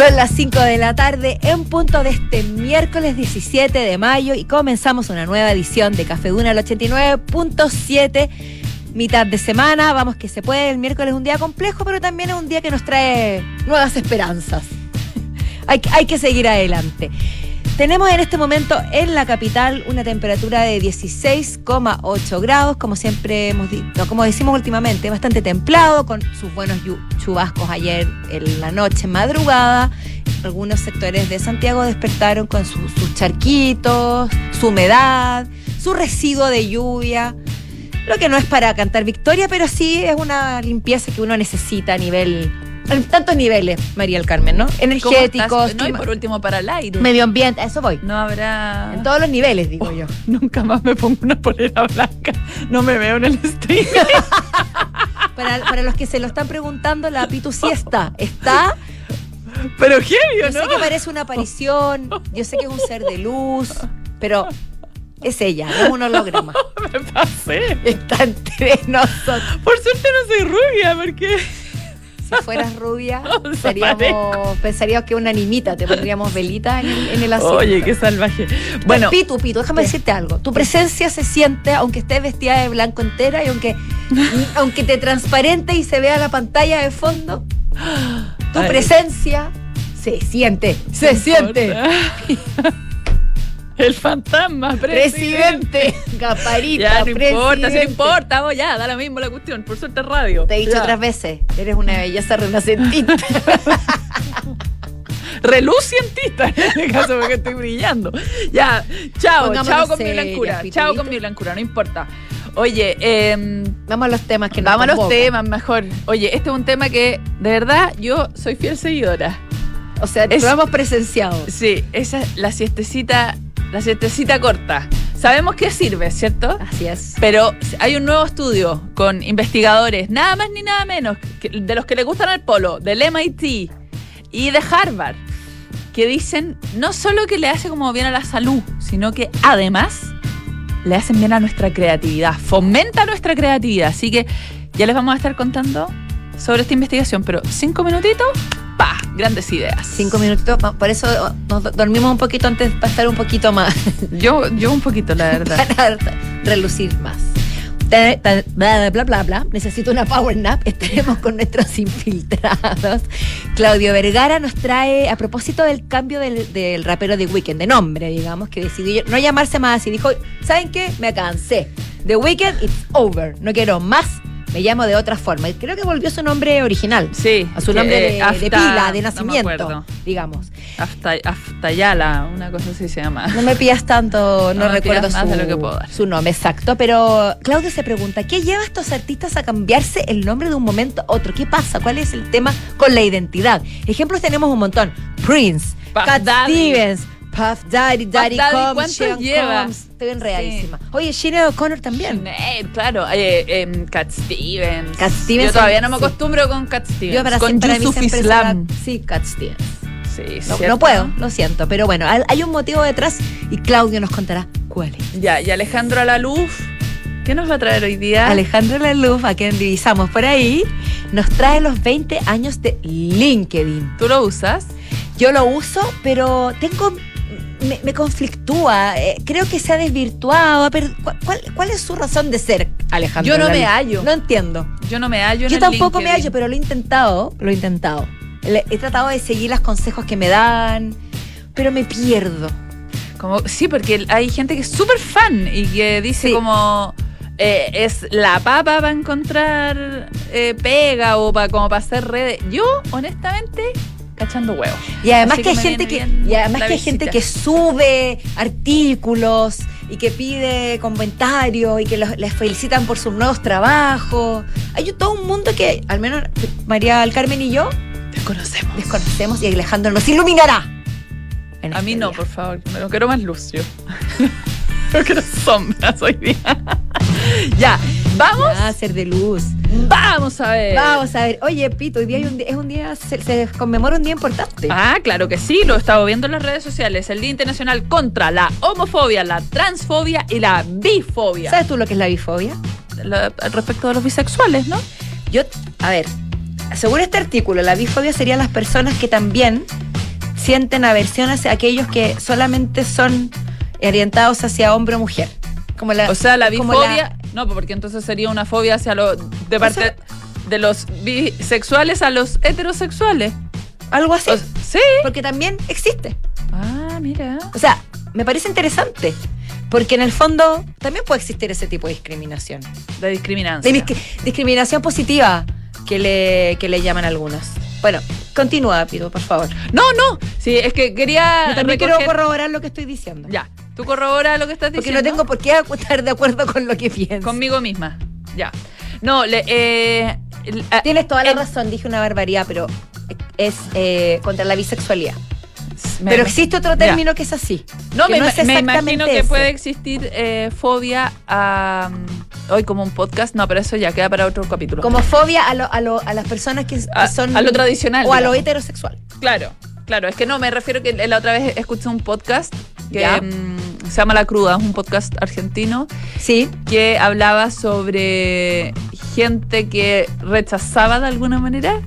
Son las 5 de la tarde en punto de este miércoles 17 de mayo y comenzamos una nueva edición de Café Duna al 89.7. Mitad de semana, vamos que se puede, el miércoles es un día complejo, pero también es un día que nos trae nuevas esperanzas. hay, hay que seguir adelante. Tenemos en este momento en la capital una temperatura de 16,8 grados, como siempre hemos dicho, como decimos últimamente, bastante templado, con sus buenos chubascos ayer en la noche, madrugada. Algunos sectores de Santiago despertaron con sus charquitos, su humedad, su residuo de lluvia. Lo que no es para cantar victoria, pero sí es una limpieza que uno necesita a nivel tantos niveles, María del Carmen, ¿no? Energéticos. No, y por último para el aire. Medio ambiente, a eso voy. No habrá. En todos los niveles, digo yo. Nunca más me pongo una polera blanca. No me veo en el stream. para, los que se lo están preguntando, la Pitu sí está. Está. Pero genio, ¿no? Yo sé que parece una aparición. Yo sé que es un ser de luz. Pero es ella, no es un holograma. me pasé. Está entre nosotros. Por suerte no soy rubia, porque si fueras rubia, seríamos, pensaríamos que una animita, te pondríamos velita en el, en el asiento. Oye, qué salvaje. Bueno, Pitu, Pitu, déjame decirte algo. Tu presencia se siente, aunque estés vestida de blanco entera y aunque, aunque te transparente y se vea la pantalla de fondo, tu presencia se siente, se siente. El fantasma, presidente. Gaparita, Ya, no importa, si no importa, vos ya, da lo mismo la cuestión. Por suerte radio. Te he dicho otras veces, eres una belleza renacentista. Relucientista, en este caso, porque estoy brillando. Ya, chao, chao con mi blancura. Chao con mi blancura, no importa. Oye, eh, vamos a los temas que nos Vamos a los temas, mejor. Oye, este es un tema que, de verdad, yo soy fiel seguidora. O sea, lo hemos presenciado. Sí, esa es la siestecita la siestecita corta. Sabemos que sirve, ¿cierto? Así es. Pero hay un nuevo estudio con investigadores, nada más ni nada menos, de los que le gustan el polo, del MIT y de Harvard, que dicen no solo que le hace como bien a la salud, sino que además le hacen bien a nuestra creatividad, fomenta nuestra creatividad. Así que ya les vamos a estar contando sobre esta investigación, pero cinco minutitos ¡Pah! Grandes ideas. Cinco minutos, por eso nos dormimos un poquito antes para estar un poquito más. Yo, yo un poquito, la verdad. para relucir más. Bla, bla, bla, bla, Necesito una power nap. Estaremos con nuestros infiltrados. Claudio Vergara nos trae, a propósito del cambio del, del rapero de Weekend, de nombre, digamos, que decidió no llamarse más y dijo: ¿Saben qué? Me cansé. The Weekend, it's over. No quiero más me llamo de otra forma. Creo que volvió a su nombre original. Sí. A su nombre de, pila, de nacimiento, digamos. Hasta, Yala, una cosa así se llama. No me pidas tanto, no, recuerdo su, su nombre exacto, pero Claudio se pregunta, ¿qué lleva a estos artistas a cambiarse el nombre de un momento a otro? ¿Qué pasa? ¿Cuál es el tema con la identidad? Ejemplos tenemos un montón. Prince, Cat Stevens, Puff Daddy, Daddy, Daddy ¿cuánto lleva? Estoy enredadísima. Sí. Oye, Sheena O'Connor también. claro. Eh, eh, Cat Stevens. Cat Stevens. Yo todavía no me acostumbro con Cat Stevens. Yo para, con para Yusuf Islam. Sí, Cat Stevens. Sí, no, no, puedo, lo siento. Pero bueno, hay un motivo detrás y Claudio nos contará cuál es. Ya, y Alejandro Alaluf. ¿Qué nos va a traer hoy día? Alejandro Laluf, a quien divisamos por ahí, nos trae los 20 años de LinkedIn. ¿Tú lo usas? Yo lo uso, pero tengo me, conflictúa. Eh, creo que se ha desvirtuado. ¿cuál, es su razón de ser, Alejandro? Yo no me hallo. No entiendo. Yo no me hallo. Yo tampoco me hallo, pero lo he intentado. Lo he intentado. he tratado de seguir los consejos que me dan, pero me pierdo. Como, sí, porque hay gente que es súper fan y que dice como... Eh, es la papa para encontrar eh, pega o para como para hacer redes. Yo, honestamente, cachando huevos. Y además que, hay gente que, y además que hay gente que sube artículos y que pide comentarios y que les felicitan por sus nuevos trabajos. Hay todo un mundo que, al menos María del Carmen y yo, desconocemos. Desconocemos y Alejandro nos iluminará. A este mí no, por favor. No quiero más luz yo. no quiero sombras hoy día. ya, vamos. a ser de luz. Vamos a ver. Vamos a ver. Oye, Pito, hoy día es un día, se, conmemora un día importante. Ah, claro que sí, lo he estado viendo en las redes sociales. El Día Internacional contra la homofobia, la transfobia y la bifobia. ¿Sabes tú lo que es la bifobia? respecto de los bisexuales, ¿no? Yo, a ver, según este artículo, la bifobia serían las personas que también sienten aversión hacia aquellos que solamente son orientados hacia hombre o mujer. Como la, O sea, la bifobia. No, porque entonces sería una fobia hacia lo. De parte sea- de los bisexuales a los heterosexuales. algo así. O- sí. porque también existe. Ah, mira. O sea, me parece interesante. Porque en el fondo también puede existir ese tipo de discriminación. De discriminancia. De discri- discriminación positiva que le, que le llaman algunos. Bueno, continúa, Pito, por favor. No, no. Sí, es que quería. Yo también recoger- quiero corroborar lo que estoy diciendo. Ya. Tú corrobora lo que estás Porque diciendo. no tengo por qué estar de acuerdo con lo que pienso. Conmigo misma. Ya. No, le, eh, Tienes toda la el- razón, dije una barbaridad, pero es eh, contra la bisexualidad. Me- pero existe otro ya. término que es así. No, me, no es me imagino que ese. puede existir eh, fobia a. mm, Hoy como un podcast, no, pero eso ya queda para otro capítulo. Como fobia a, lo- a, lo- a las personas que A- son. a lo tradicional, O a lo heterosexual. Claro, claro. Es que no, me refiero que la otra vez escuché un podcast que mm, se llama La Cruda, es un podcast argentino Sí. que hablaba sobre gente que rechazaba de alguna manera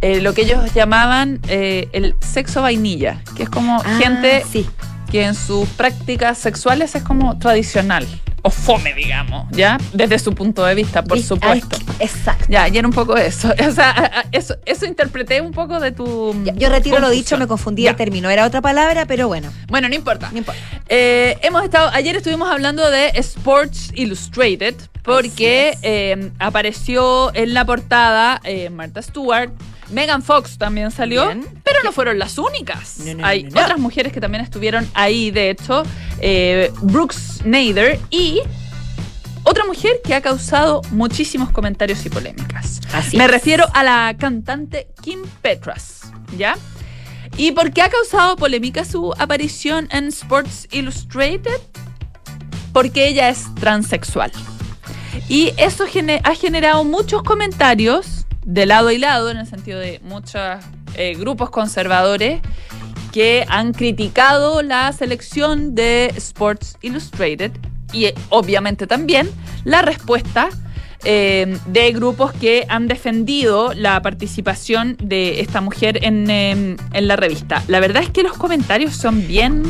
eh, lo que ellos llamaban eh, el sexo vainilla, que es como Ah, gente Sí. que en sus prácticas sexuales es como tradicional o fome, digamos, ¿ya? Desde su punto de vista, por supuesto. Exacto. Ya, y era un poco eso. O sea, eso, eso interpreté un poco de tu. Ya, yo retiro lo dicho, me confundí de término. Era otra palabra, pero bueno, Bueno, no importa. no importa. Eh, hemos estado, ayer estuvimos hablando de Sports Illustrated porque eh, apareció en la portada eh, Martha Stewart. Megan Fox también salió, Bien. pero no fueron las únicas. No, no, Hay no, otras mujeres que también estuvieron ahí, de hecho, eh, Brooks Nader y otra mujer que ha causado muchísimos comentarios y polémicas. Así Me es. refiero a la cantante Kim Petras, ¿ya? ¿Y por qué ha causado polémica su aparición en Sports Illustrated? Porque ella es transexual. Y eso ha generado muchos comentarios de lado y lado, en el sentido de muchos eh, grupos conservadores que han criticado la selección de Sports Illustrated y eh, obviamente también la respuesta eh, de grupos que han defendido la participación de esta mujer en, eh, en la revista. La verdad es que los comentarios son bien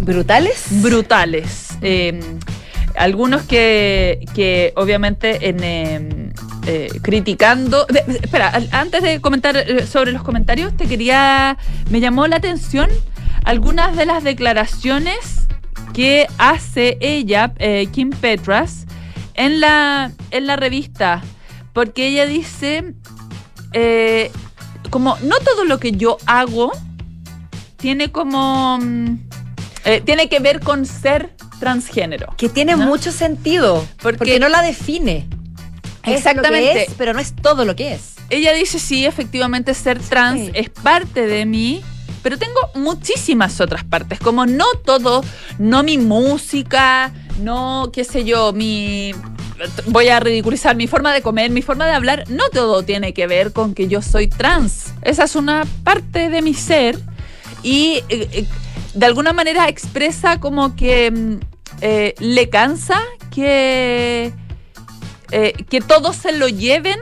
¿Brutales? brutales. Eh, algunos que, que obviamente en, eh, criticando. de- espera, antes de comentar eh, sobre los comentarios, te quería. Me llamó la atención algunas de las declaraciones que hace ella, eh, Kim Petras, en la, en la revista. Porque ella dice. eh, como no todo lo que yo hago tiene como. mm, tiene que ver con ser transgénero. que tiene ¿No? mucho sentido. Porque- Porque, no la define. Es lo Exactamente. que es, pero no es todo lo que es. Ella dice, sí, efectivamente ser trans Sí. es parte de mí, pero tengo muchísimas otras partes, como no todo, no mi música, no, qué sé yo, mi... Voy a ridiculizar mi forma de comer, mi forma de hablar, no todo tiene que ver con que yo soy trans. Esa es una parte de mi ser y eh, eh, de alguna manera expresa como que mm, eh, le cansa que, eh, que todos se lo lleven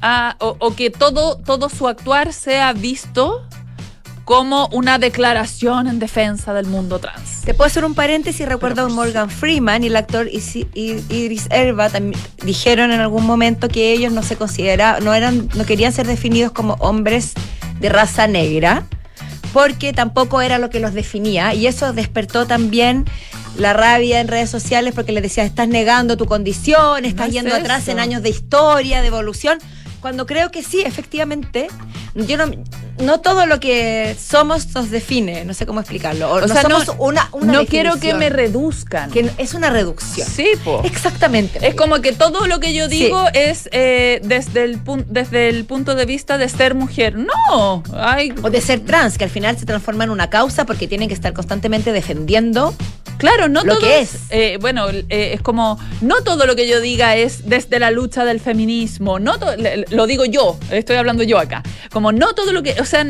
a- o, o que todo, todo su actuar sea visto como una declaración en defensa del mundo trans. Te puedo hacer un paréntesis, recuerdo a por Morgan Freeman y el actor Idris Elba también dijeron en algún momento que ellos no se consideraban, no eran, no querían ser definidos como hombres de raza negra, porque tampoco era lo que los definía, y eso despertó también la rabia en redes sociales porque les decía, estás negando tu condición, estás es yendo atrás en años de historia, de evolución, cuando creo que sí, efectivamente, yo no, no todo lo que somos nos define, no sé cómo explicarlo, o, O no sea, no- una, una no quiero que me reduzcan. que es una reducción. Sí, po. Exactamente. Es como que todo lo que yo Sí. digo es eh, desde, el desde el punto de vista de ser mujer. No, ay, o de ser trans, que al final se transforma en una causa porque tienen que estar constantemente defendiendo. Claro, no Lo todo que es. es. eh, bueno, eh, es como, no todo lo que yo diga es desde la lucha del feminismo. No lo digo yo, estoy hablando yo acá. Como no todo lo que, o sea,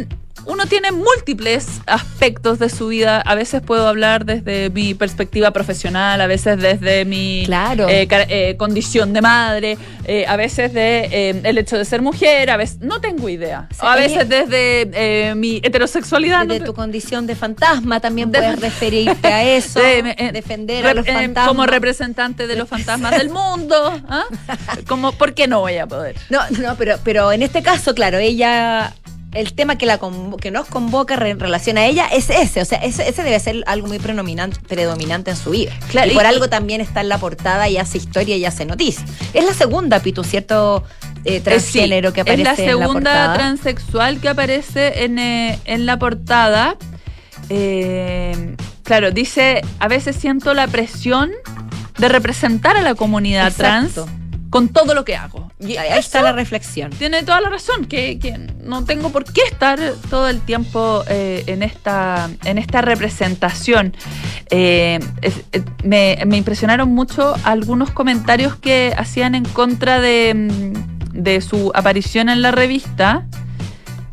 uno tiene múltiples aspectos de su vida. A veces puedo hablar desde mi perspectiva profesional, a veces desde mi Claro. eh, eh, condición de madre, eh, a veces de el hecho de ser mujer, a veces no tengo idea. Sí, a veces desde mi heterosexualidad. Desde no tu condición de fantasma también De- puedes referirte a eso, de- defender a los fantasmas. como representante de los fantasmas del mundo. ¿ah? Como, ¿Por qué no voy a poder? No, no, pero, pero en este caso, claro, ella, el tema que, la que nos convoca en relación a ella es ese, o sea, ese, ese debe ser algo muy predominante, en su vida. Claro, y por y- algo también está en la portada y hace historia y hace noticia. Es la segunda, Pitu, ¿cierto? Eh, transgénero Eh, sí, que aparece Es la en la segunda portada. transexual que aparece en, eh, en la portada. Eh, claro, dice, a veces siento la presión de representar a la comunidad Exacto. trans con todo lo que hago. Y Ahí está la reflexión. tiene toda la razón, que, que no tengo por qué estar todo el tiempo eh, en, esta, en esta representación. Eh, es- eh, me, me impresionaron mucho algunos comentarios que hacían en contra de, mm, de su aparición en la revista.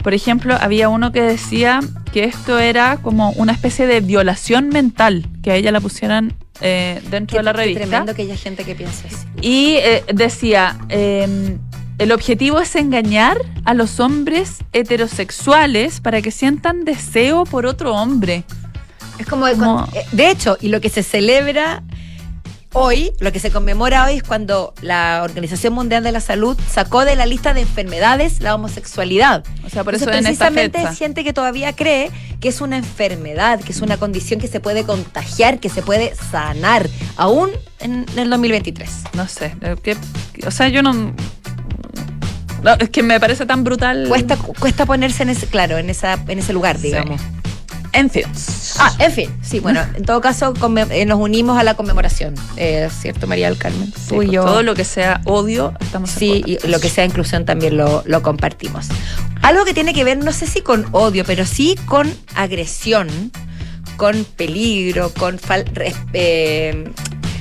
Por ejemplo, había uno que decía que esto era como una especie de violación mental, que a ella la pusieran eh, dentro Qué- de la qué revista. tremendo que haya gente que piensa así. Y eh, decía, eh, el objetivo es engañar a los hombres heterosexuales para que sientan deseo por otro hombre. Es como, Como- cuando- eh, de hecho, y lo que se celebra hoy, lo que se conmemora hoy es cuando la Organización Mundial de la Salud sacó de la lista de enfermedades la homosexualidad. O sea, por Entonces, eso en esta precisamente hay gente que todavía cree que es una enfermedad, que es una condición que se puede contagiar, que se puede sanar, aún en, en el 2023. No sé, eh, que- o sea, yo no... no, es que me parece tan brutal. Cuesta, cuesta ponerse en ese, claro, en esa, en ese lugar, Sí. En fin. Ah, en fin, sí, bueno, en todo caso eh, nos unimos a la conmemoración, eh, ¿cierto, María del Carmen? Sí, Tú y con yo. Todo lo que sea odio, estamos Sí, y lo que sea inclusión también lo, lo compartimos. Algo que tiene que ver, no sé si con odio, pero sí con agresión, con peligro, con fal- eh,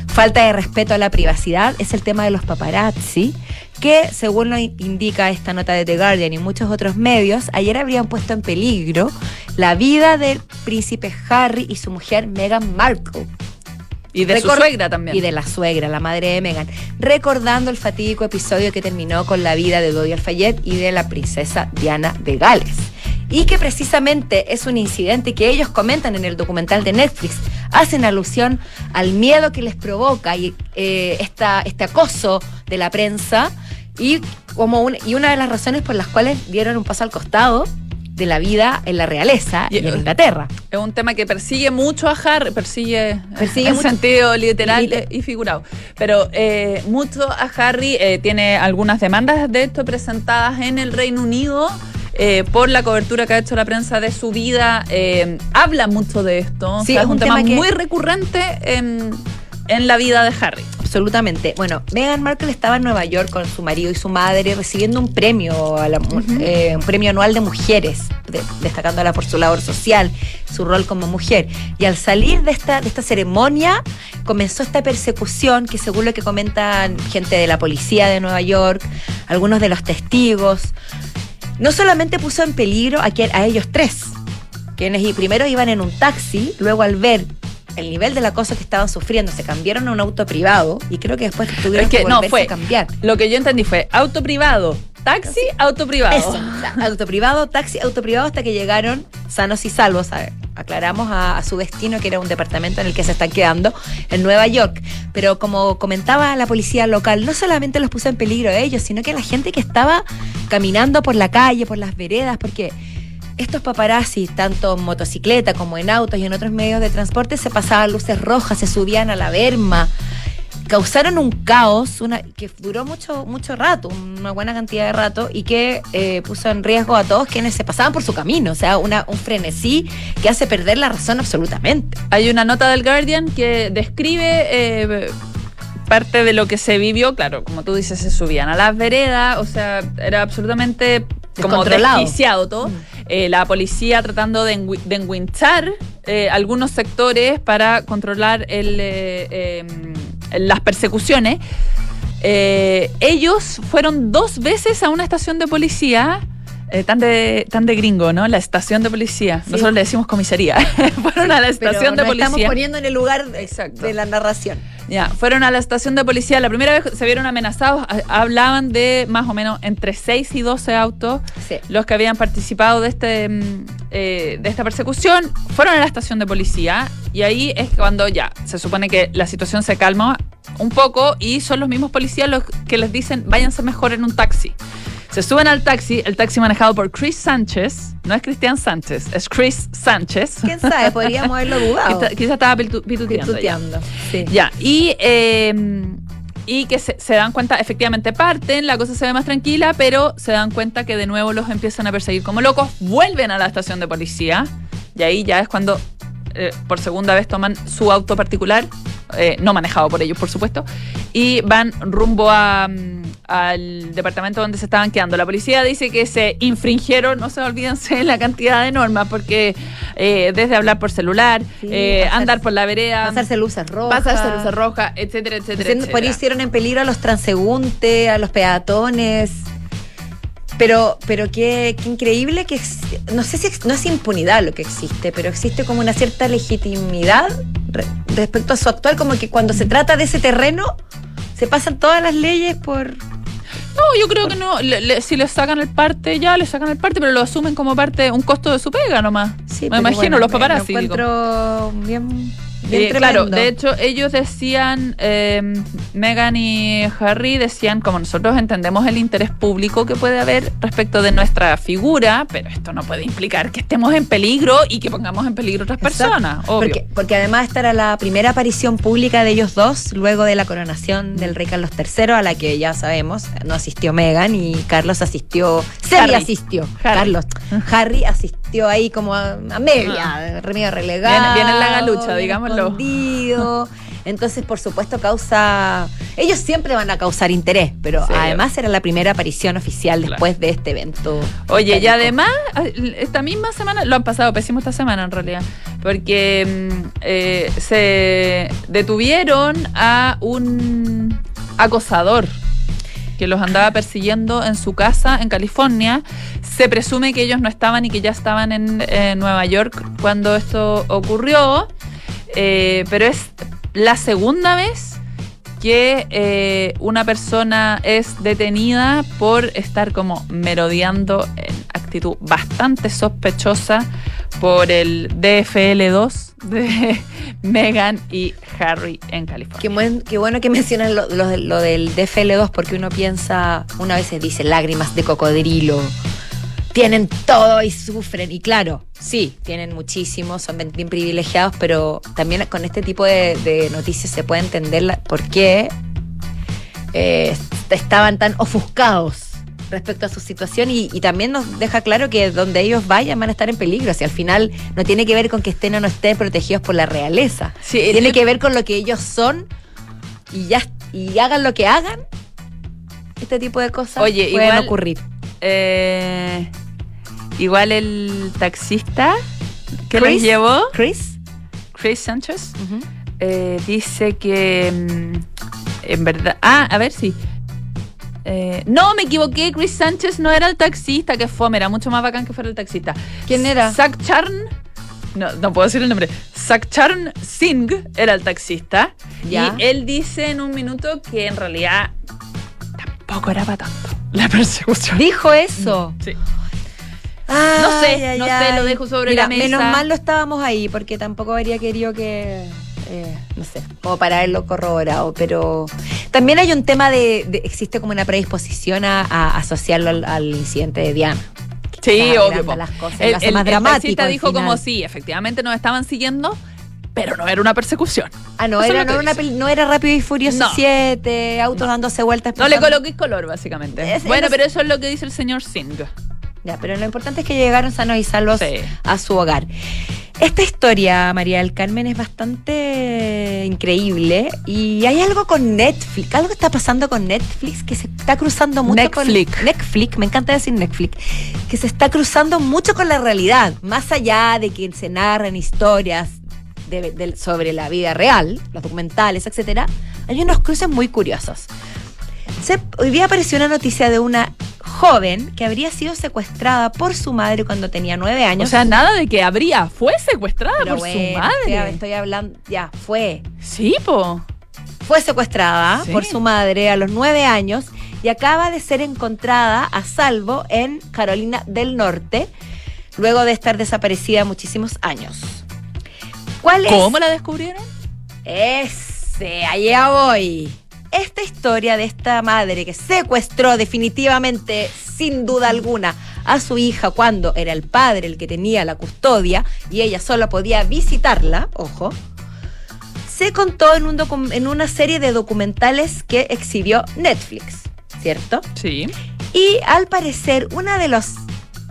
falta de respeto a la privacidad, es el tema de los paparazzi, que según lo in- indica esta nota de The Guardian y muchos otros medios, ayer habrían puesto en peligro la vida del príncipe Harry y su mujer Meghan Markle. Y de su suegra también. Y de la suegra, la madre de Meghan, recordando el fatídico episodio que terminó con la vida de Dodi Alfayet y de la princesa Diana de Gales. Y que precisamente es un incidente que ellos comentan en el documental de Netflix. Hacen alusión al miedo que les provoca y, eh, esta, este acoso de la prensa y, como un- y una de las razones por las cuales dieron un paso al costado de la vida en la realeza y, Y- en Inglaterra. Es un tema que persigue mucho a Harry, persigue, Persigue en mucho- sentido literal y- figurado. Pero eh, mucho a Harry eh, tiene algunas demandas de esto presentadas en el Reino Unido. eh, por la cobertura que ha hecho la prensa de su vida, habla mucho de esto. O Sí, sea, es un un tema, tema que- muy recurrente en, en la vida de Harry. Absolutamente. Bueno, Meghan Markle estaba en Nueva York con su marido y su madre recibiendo un premio, a la eh, un premio anual de mujeres, de- destacándola por su labor social, su rol como mujer. Y al salir de esta, de esta ceremonia comenzó esta persecución que según lo que comentan gente de la policía de Nueva York, algunos de los testigos, no solamente puso en peligro a, quien- a ellos tres, quienes primero iban en un taxi, luego al ver el nivel del acoso que estaban sufriendo, se cambiaron a un auto privado y creo que después tuvieron Es que que no, fue- a cambiar. Lo que yo entendí fue auto privado, taxi, auto privado. Eso, auto privado, taxi, auto privado hasta que llegaron sanos y salvos, a- aclaramos a, a su destino, que era un departamento en el que se están quedando en Nueva York. Pero como comentaba la policía local, no solamente los puso en peligro a ellos, sino que la gente que estaba caminando por la calle, por las veredas, porque estos paparazzi, tanto en motocicleta como en autos y en otros medios de transporte, se pasaban luces rojas, se subían a la berma causaron un caos una, que duró mucho, mucho rato, una buena cantidad de rato, y que eh, puso en riesgo a todos quienes se pasaban por su camino. O sea, una, un frenesí que hace perder la razón absolutamente. Hay una nota del Guardian que describe eh, parte de lo que se vivió. Claro, como tú dices, se subían a las veredas, o sea, era absolutamente como desquiciado todo. Mm. Eh, la policía tratando de, engui- de enguinchar eh, algunos sectores para controlar el, eh, eh, las persecuciones. Eh, ellos fueron dos veces a una estación de policía Eh, tan, de, tan de gringo, ¿no? La estación de policía. Sí. Nosotros le decimos comisaría. Fueron a la estación Pero de nos estamos policía. poniendo en el lugar Exacto. de la narración. Ya, fueron a la estación de policía. La primera vez se vieron amenazados. Hablaban de más o menos entre 6 y 12 autos Sí. los que habían participado de este mm, eh, de esta persecución fueron a la estación de policía y ahí es cuando ya se supone que la situación se calma un poco y son los mismos policías los que les dicen váyanse mejor en un taxi. Se suben al taxi, el taxi manejado por Chris Sánchez, no es Cristian Sánchez, es Chris Sánchez. ¿Quién sabe? Podríamos haberlo dudado. Quizá, quizá estaba pitu- pituteando. ya. Pituteando. Sí. Ya, y, eh, y que se, se dan cuenta, efectivamente parten, la cosa se ve más tranquila, pero se dan cuenta que de nuevo los empiezan a perseguir como locos, vuelven a la estación de policía, y ahí ya es cuando eh, por segunda vez toman su auto particular, eh, no manejado por ellos, por supuesto, y van rumbo a, mm, al departamento donde se estaban quedando. La policía dice que se infringieron, no se olvídense, la cantidad de normas, porque eh, desde hablar por celular, Sí, eh, andar por la vereda, Pasarse luces rojas. pasarse luces rojas, etcétera, etcétera, Por etcétera. hicieron en peligro a los transeúntes, a los peatones. Pero, pero qué, qué increíble que no sé si no es impunidad lo que existe, pero existe como una cierta legitimidad re- respecto a su actual, como que cuando se trata de ese terreno se pasan todas las leyes por No, yo creo que no. Le- le- si le sacan el parte, ya le sacan el parte, pero lo asumen como parte, un costo de su pega nomás. Sí, Me imagino bueno, los me- paparazzi. Encuentro bien, bien Eh, claro, de hecho, ellos decían, eh, Megan y Harry decían, como nosotros entendemos el interés público que puede haber respecto de nuestra figura, pero esto no puede implicar que estemos en peligro y que pongamos en peligro a otras Exacto. personas, obvio. Porque, porque además esta era la primera aparición pública de ellos dos luego de la coronación del rey Carlos III, a la que ya sabemos, no asistió Meghan y Carlos asistió, Harry. asistió, Harry. Carlos, Harry asistió ahí como a, a media, medio relegado. Viene- viene en la galucha, digámoslo. escondido. Entonces, por supuesto, causa. Ellos siempre van a causar interés, pero Sí. además era la primera aparición oficial Claro. después de este evento. Oye, y además, esta misma semana, lo han pasado pésimo esta semana en realidad, porque mm, eh, se detuvieron a un acosador que los andaba persiguiendo en su casa en California. Se presume que ellos no estaban y que ya estaban en, eh, Nueva York cuando esto ocurrió, eh, pero es la segunda vez que eh, una persona es detenida por estar como merodeando en actitud bastante sospechosa por el DFL2 de Meghan y Harry en California. Qué, buen- qué bueno que mencionan lo, lo de- lo del DFL2 porque uno piensa, una vez se dice lágrimas de cocodrilo, tienen todo y sufren. Y claro, sí, tienen muchísimo, son bien, privilegiados, pero también con este tipo de, de noticias se puede entender la- por qué eh, estaban tan ofuscados respecto a su situación y, y también nos deja claro que donde ellos vayan van a estar en peligro. Si al final no tiene que ver con que estén o no estén protegidos por la realeza. Sí, tiene el- que ver con lo que ellos son y ya y hagan lo que hagan. Este tipo de cosas Oye, pueden igual- ocurrir. Eh, igual el taxista que Chris. los llevó, Chris. Chris Sánchez, eh, dice que mm, en verdad. Ah, a ver si. Eh, no, me equivoqué. Chris Sánchez no era el taxista, que fome, era mucho más bacán que fuera el taxista. ¿Quién era? Sakcharn. No, no puedo decir el nombre. Sakcharn Singh era el taxista. Ya. Y él dice en un minuto que en realidad tampoco era para tanto la persecución. Dijo eso. Sí. Ay, No sé, ay, no sé, lo dejo sobre Mira, la mesa. Menos mal lo estábamos ahí, porque tampoco habría querido que, eh, no sé, como para haberlo corroborado. Pero también hay un tema de, de- existe como una predisposición a, a asociarlo al, al incidente de Diana. Sí, obvio. las cosas, el, el- más el taxista dijo como sí, efectivamente nos estaban siguiendo, pero no era una persecución. Ah, no, Eso era, no, una no era Rápido y Furioso No. 7, autos dándose vueltas. No le coloquéis color, básicamente. Es- bueno, es- pero eso es lo que dice el señor Singh. Ya, pero lo importante es que llegaron sanos y salvos Sí. a su hogar. Esta historia, María del Carmen, es bastante increíble y hay algo con Netflix, algo está pasando con Netflix que se está cruzando mucho Netflix. con Netflix, me encanta decir Netflix, que se está cruzando mucho con la realidad, más allá de que se narran historias de- de- sobre la vida real, los documentales, etcétera, hay unos cruces muy curiosos. Se- hoy día apareció una noticia de una joven que habría sido secuestrada por su madre cuando tenía nueve años. O sea, nada de que habría, fue secuestrada Pero por bueno, su madre. Estoy, estoy hablando, ya, fue. Sí, po. Fue secuestrada Sí. por su madre a los nueve años y acaba de ser encontrada a salvo en Carolina del Norte, luego de estar desaparecida muchísimos años. ¿Cuál es? ¿Cómo la descubrieron? Ese, allá voy. Esta historia de esta madre que secuestró definitivamente, sin duda alguna, a su hija cuando era el padre el que tenía la custodia y ella solo podía visitarla, ojo, se contó en, un en una serie de documentales que exhibió Netflix, ¿cierto? Sí. Y al parecer, una de los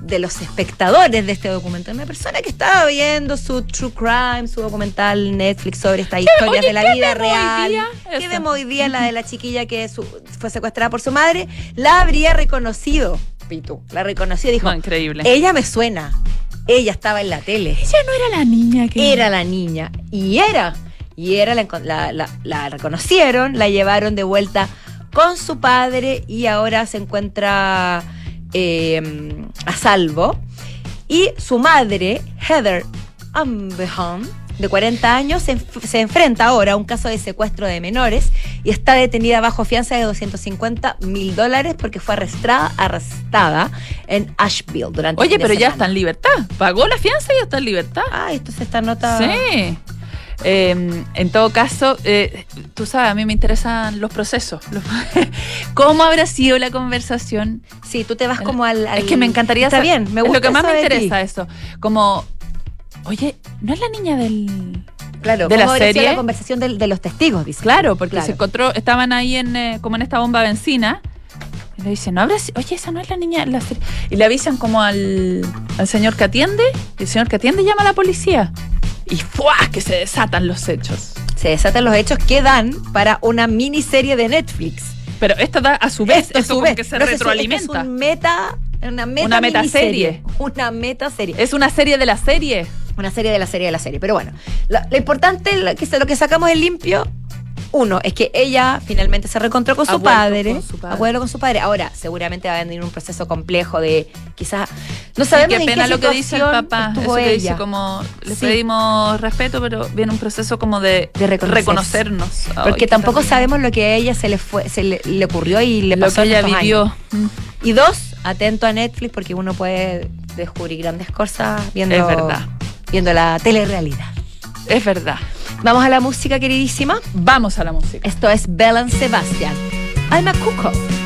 de los espectadores de este documental, una persona que estaba viendo su true crime, su documental Netflix sobre estas historias oye, de la ¿qué vida real. Eso. vemos hoy día? La de la chiquilla que su- fue secuestrada por su madre, la habría reconocido. Pitu, la reconoció y dijo, No, increíble. ella me suena. Ella estaba en la tele. Ella no era la niña que. Era la niña. Y era. Y era, la, encon- la, la- la reconocieron, la llevaron de vuelta con su padre y ahora se encuentra eh, a salvo. Y su madre, Heather Ambehan, de 40 años, se, se enfrenta ahora a un caso de secuestro de menores y está detenida bajo fianza de 250 mil dólares porque fue arrestada, arrestada en Asheville durante Oye, pero ya está en libertad. Pagó la fianza y ya está en libertad. Ah, esto es esta nota. Sí. Eh, en todo caso, eh, tú sabes, a mí me interesan los procesos. Los- ¿Cómo habrá sido la conversación? Sí, tú te vas como al, al- Es que me encantaría Está saber- bien, me es gusta lo que más me de ti. interesa eso. Como, oye, ¿no es la niña del...? Claro, de la ¿cómo sido serie? la conversación del- de, los testigos, dice. Claro, porque Claro. se encontró, estaban ahí en, eh, como en esta bomba de benzina. Y le dicen, no habrá si- oye, esa no es la niña de la. Y le avisan como al, al señor que atiende, y el señor que atiende llama a la policía. Y ¡fuá! que se desatan los hechos. Se desatan los hechos que dan para una miniserie de Netflix. Pero esto da a su vez, Esto, a esto su como vez. que se No es retroalimenta. Es un meta, una meta Una metaserie. Una metaserie. Es una serie de la serie. Una serie de la serie de la serie. Pero bueno, lo, lo importante, lo que, lo que sacamos en limpio, uno, es que ella finalmente se reencontró con su padre. con su padre. Con su padre. Ahora, seguramente va a venir un proceso complejo de quizás. No sabemos qué en pena qué lo que dice el papá. Eso que dice como, le Sí. pedimos respeto, pero viene un proceso como de, reconocernos. Porque tampoco sabemos lo que a ella se le fue, se le, le ocurrió y le lo pasó que ella estos vivió. años. Mm. Y dos, atento a Netflix porque uno puede descubrir grandes cosas viendo, Es verdad. viendo la. Es verdad. Vamos a la música, queridísima. Vamos a la música. Esto es Bell Sebastian. Alma Cuco. Glad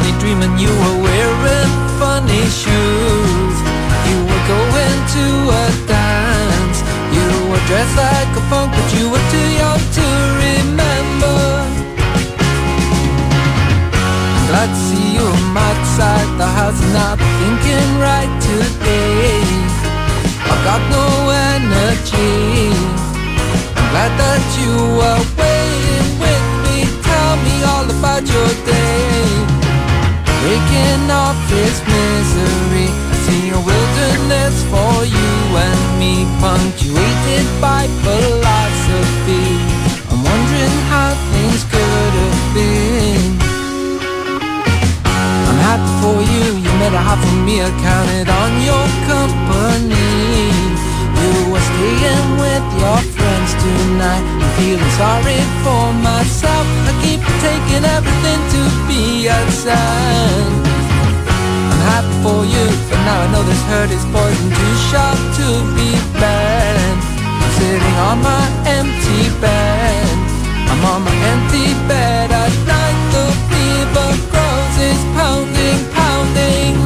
funny dream and you were wearing funny shoes. You were going to a dance. You were dressed like a punk, but you were too young to remember. I'm glad to see you. I'm outside the house, not thinking right today. I've got no energy. I'm glad that you were waiting with me. Tell me all about your day. Breaking off this misery. I See a wilderness for you and me, punctuated by philosophy. I'm wondering how things could have been. I'm happy for you, you made a heart for me, I counted on your company. You were staying with your friends tonight. I'm feeling sorry for myself. I keep taking everything to be sign. I'm happy for you, but now I know this hurt is poison too sharp to be banned. I'm sitting on my empty bed. I'm on my empty bed at night. The fever grows, is pounding, pounding.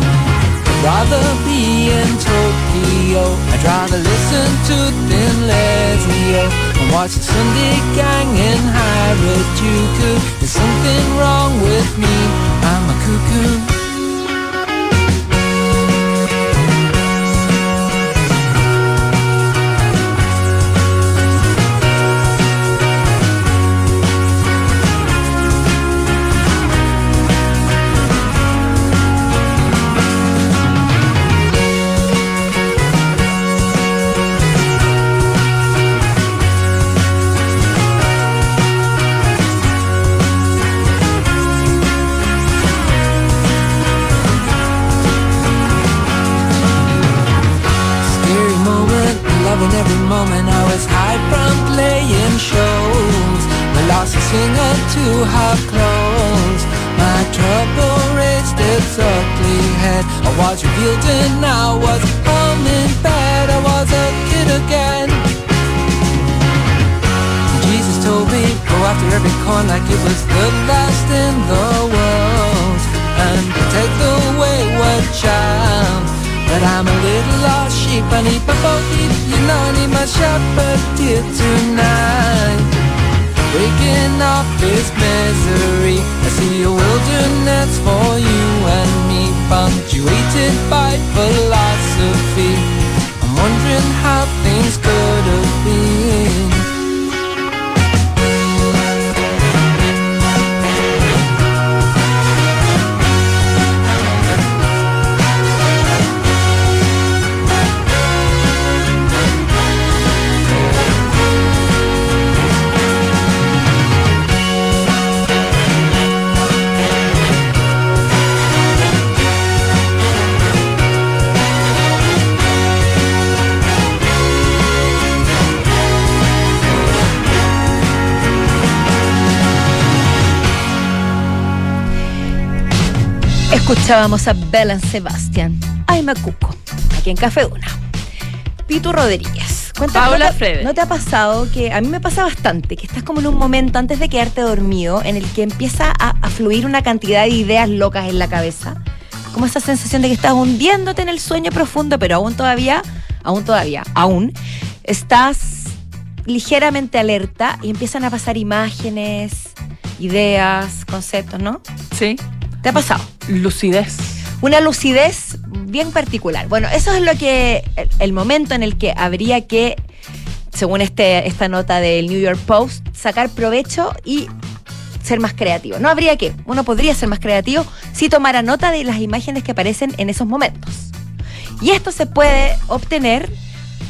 I'd rather be in Tokyo. I'd rather listen to Thin Lizzy. And watch the Sunday gang in Harajuku. There's something wrong with me. I'm a cuckoo. Was revealed and I was home in bed. I was a kid again. Jesus told me, go after every coin like it was the last in the world. And take the wayward child. But I'm a little lost sheep, I need my bogey, you know I need my shepherd here tonight. Breaking up this misery, I see a wilderness for you and punctuated by philosophy. I'm wondering how things could have Escuchábamos a Belen Sebastian. Ay, me cuco. Aquí en Café Una. Pitu Rodríguez. Cuéntame, Paula ¿no te. ¿No te ha pasado que a mí me pasa bastante que estás como en un momento antes de quedarte dormido en el que empieza a, a fluir una cantidad de ideas locas en la cabeza? Como esa sensación de que estás hundiéndote en el sueño profundo, pero aún todavía, aún todavía, aún estás ligeramente alerta y empiezan a pasar imágenes, ideas, conceptos, ¿no? Sí. ¿Te ha pasado? Lucidez. una lucidez bien particular. Bueno, eso es lo que el, el momento en el que habría que, según este, esta nota del New York Post, sacar provecho y ser más creativo. No habría que, uno podría ser más creativo si tomara nota de las imágenes que aparecen en esos momentos. Y esto se puede obtener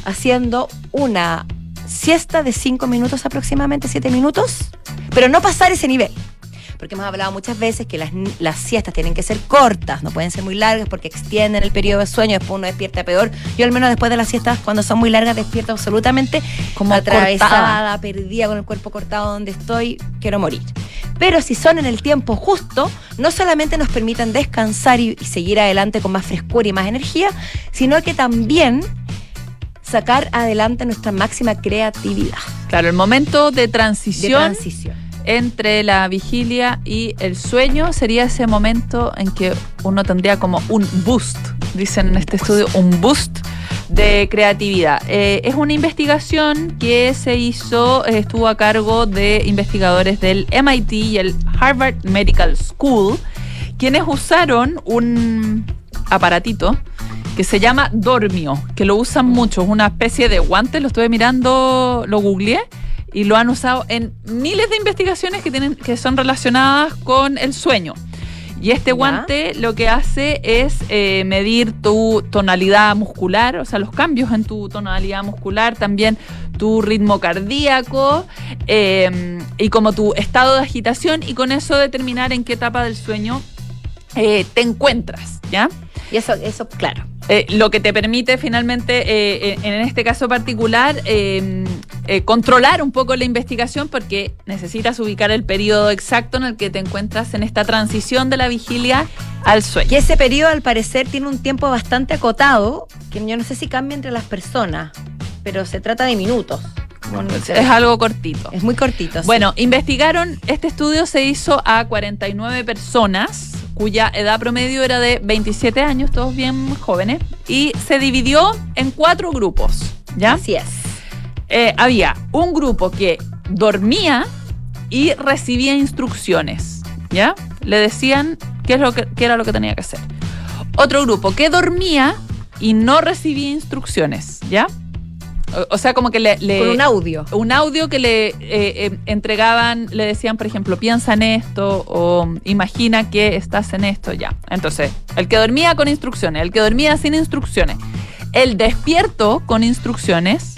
haciendo una siesta de 5 minutos aproximadamente, 7 minutos, pero no pasar ese nivel. Porque hemos hablado muchas veces que las, las siestas tienen que ser cortas, no pueden ser muy largas porque extienden el periodo de sueño, después uno despierta peor. Yo al menos después de las siestas, cuando son muy largas, despierto absolutamente Como atravesada, cortada. perdida con el cuerpo cortado donde estoy, quiero morir. Pero si son en el tiempo justo, no solamente nos permitan descansar y, y seguir adelante con más frescura y más energía, sino que también sacar adelante nuestra máxima creatividad Claro, el momento de de transición transición. Entre la vigilia y el sueño sería ese momento en que uno tendría como un boost, dicen en este estudio, un boost de creatividad. Eh, es una investigación que se hizo, eh, estuvo a cargo de investigadores del MIT y el Harvard Medical School, quienes usaron un aparatito que se llama Dormio, que lo usan mucho, es una especie de guante, lo estuve mirando, lo googleé y lo han usado en miles de investigaciones que tienen que son relacionadas con el sueño. Y este Ya. guante lo que hace es eh, medir tu tonalidad muscular, o sea, los cambios en tu tonalidad muscular, también tu ritmo cardíaco eh, y como tu estado de agitación y con eso determinar en qué etapa del sueño eh, te encuentras, ¿ya? Y eso, eso, claro. Eh, lo que te permite finalmente, eh, en en este caso particular, eh, eh, controlar un poco la investigación porque necesitas ubicar el periodo exacto en el que te encuentras en esta transición de la vigilia al sueño. Y ese periodo, al parecer, tiene un tiempo bastante acotado, que yo no sé si cambia entre las personas, pero se trata de minutos. Como no sé. Es algo cortito. Es muy cortito. sí. Bueno, investigaron, este estudio se hizo a 49 personas cuya edad promedio era de 27 años, todos bien jóvenes, y se dividió en cuatro grupos, ¿ya? Así es. eh, había un grupo que dormía y recibía instrucciones, ¿ya? Le decían qué, es lo que, qué era lo que tenía que hacer. Otro grupo que dormía y no recibía instrucciones, ¿ya? O, o sea, como que le... le- Con un audio. un audio que le eh, eh, entregaban, le decían, por ejemplo, piensa en esto o imagina que estás en esto, ya. Entonces, el que dormía con instrucciones, el que dormía sin instrucciones, el despierto con instrucciones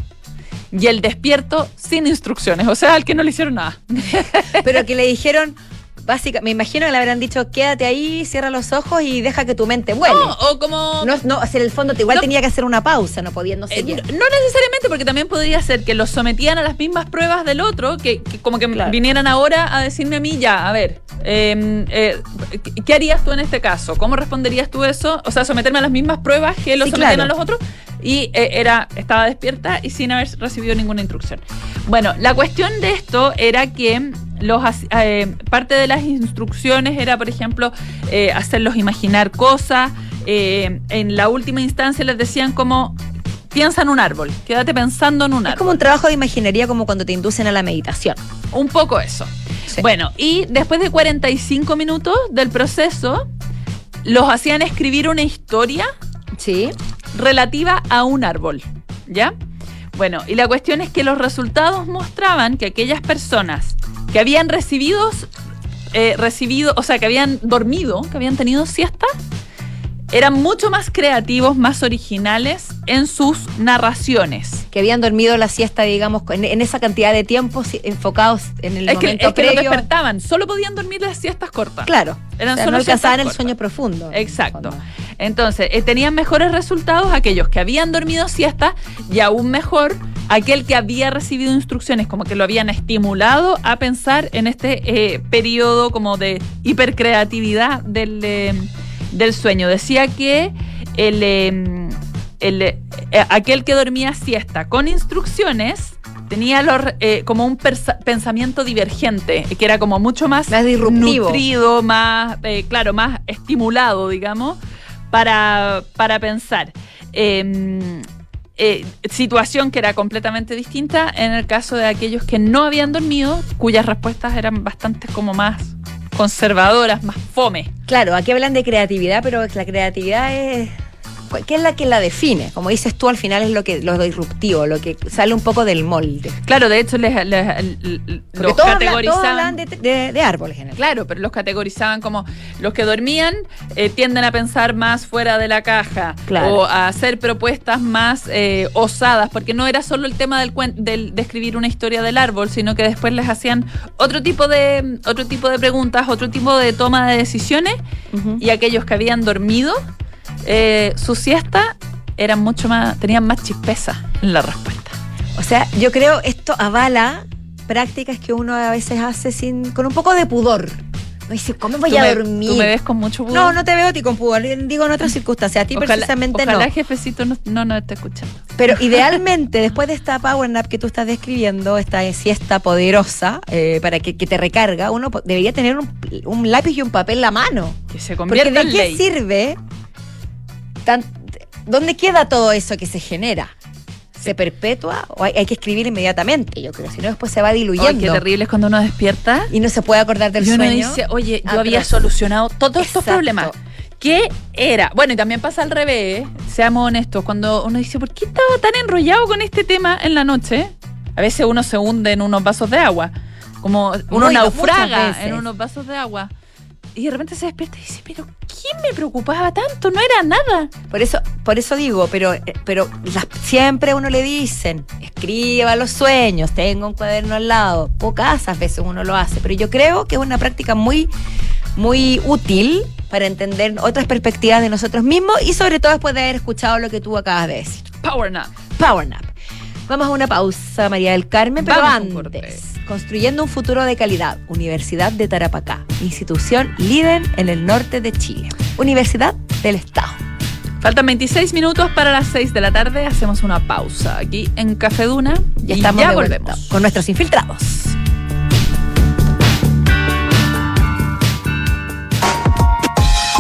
y el despierto sin instrucciones, o sea, el que no le hicieron nada. Pero que le dijeron, básicamente, me imagino que le habrán dicho, quédate ahí, cierra los ojos y deja que tu mente vuele. No, o como... No, no, o sea, en el fondo igual No. tenía que hacer una pausa, no podía, no sé Eh, no necesariamente, porque también podría ser que los sometían a las mismas pruebas del otro, que, que como que Claro. vinieran ahora a decirme a mí, ya, a ver, eh, eh, ¿qué- ¿qué harías tú en este caso? ¿Cómo responderías tú eso? O sea, someterme a las mismas pruebas que los Sí, sometían claro. a los otros. Y eh, era, estaba despierta y sin haber recibido ninguna instrucción. Bueno, la cuestión de esto era que los, eh, parte de las instrucciones era, por ejemplo, eh, hacerlos imaginar cosas. eh, en la última instancia les decían como piensa en un árbol, quédate pensando en un Es árbol. como un trabajo de imaginería como cuando te inducen a la meditación. Un poco eso. Sí. Bueno, y después de 45 minutos del proceso, los hacían escribir una historia Sí. relativa a un árbol, ¿ya? Bueno, y la cuestión es que los resultados mostraban que aquellas personas que habían recibido, eh, recibido, o sea, que habían dormido, que habían tenido siesta, eran mucho más creativos, más originales en sus narraciones. Que habían dormido la siesta, digamos, en, en esa cantidad de tiempo enfocados en el Es que, momento es que no previo. despertaban, solo podían dormir las siestas cortas. Claro. Eran O sea, solo no alcanzaban el sueño profundo. Exacto. Entonces, eh, tenían mejores resultados aquellos que habían dormido siesta y aún mejor aquel que había recibido instrucciones, como que lo habían estimulado a pensar en este eh, periodo como de hipercreatividad del, eh, del sueño. Decía que el, eh, el, eh, aquel que dormía siesta con instrucciones tenía los, eh, como un pensamiento divergente, que era como mucho más, Más disruptivo. nutrido, más, eh, claro, más estimulado, digamos, para, para pensar. Eh, eh, situación que era completamente distinta en el caso de aquellos que no habían dormido, cuyas respuestas eran bastante como más conservadoras, más fome. Claro, aquí hablan de creatividad, pero la creatividad es. ¿Qué es la que la define? Como dices tú, al final es lo que lo disruptivo, lo que sale un poco del molde. Claro, de hecho les, los todos, hablan, todos categorizaban. hablan de, de- de árboles en el Claro, pero los categorizaban como los que dormían eh, tienden a pensar más fuera de la caja Claro. o a hacer propuestas más eh, osadas, porque no era solo el tema del, del de escribir una historia del árbol, sino que después les hacían otro tipo de otro tipo de preguntas, otro tipo de toma de decisiones y aquellos que habían dormido eh, su siesta eran mucho más tenían más chispeza en la respuesta. O sea, yo creo esto avala prácticas que uno a veces hace sin con un poco de pudor. No dice, ¿cómo voy ¿Tú a me- dormir? ¿Tú me ves con mucho pudor? no, no te veo a ti con pudor, digo en otras circunstancias, a ti Ojalá, precisamente ojalá no. jefecito no, no nos esté escuchando. Pero idealmente, después de esta power nap que tú estás describiendo, esta siesta poderosa eh, para que, que te recarga, uno debería tener un, un lápiz y un papel en la mano. Que se Porque convierta ¿de en qué ley. sirve? Tan- ¿Dónde queda todo eso que se genera? ¿Se perpetúa o hay, hay que escribir inmediatamente? Yo creo, si no después se va diluyendo. Ay, qué terrible es cuando uno despierta Y no se puede acordar del y uno sueño. dice, oye, yo Ah, había solucionado todos estos problemas. ¿Qué era? Bueno, y también pasa al revés, ¿eh? seamos honestos, cuando uno dice, ¿por qué estaba tan enrollado con este tema en la noche? A veces uno se hunde en unos vasos de agua, como uno Muy- naufraga en unos vasos de agua. Y de repente se despierta y dice, pero ¿quién me preocupaba tanto? No era nada. Por eso, por eso digo, pero, eh, pero las- siempre a uno le dicen, escriba los sueños, tenga un cuaderno al lado. Pocas veces uno lo hace, pero yo creo que es una práctica muy, muy útil para entender otras perspectivas de nosotros mismos y sobre todo después de haber escuchado lo que tú acabas de decir. Power nap. Power Nap. Vamos a una pausa, María del Carmen, pero Vamos antes, construyendo un futuro de calidad, Universidad de Tarapacá, institución líder en el norte de Chile, Universidad del Estado. Faltan 26 minutos para las 6 de la tarde. Hacemos una pausa aquí en Café Duna. Ya y estamos ya volvemos. con nuestros infiltrados.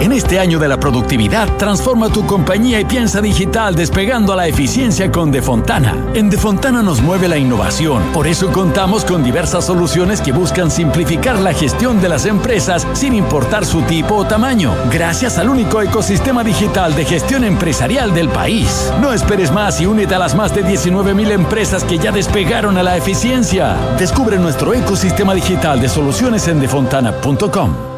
En este año de la productividad, transforma tu compañía y piensa digital despegando a la eficiencia con Defontana. En Defontana nos mueve la innovación, por eso contamos con diversas soluciones que buscan simplificar la gestión de las empresas sin importar su tipo o tamaño, gracias al único ecosistema digital de gestión empresarial del país. No esperes más y únete a las más de 19.000 empresas que ya despegaron a la eficiencia. Descubre nuestro ecosistema digital de soluciones en defontana.com.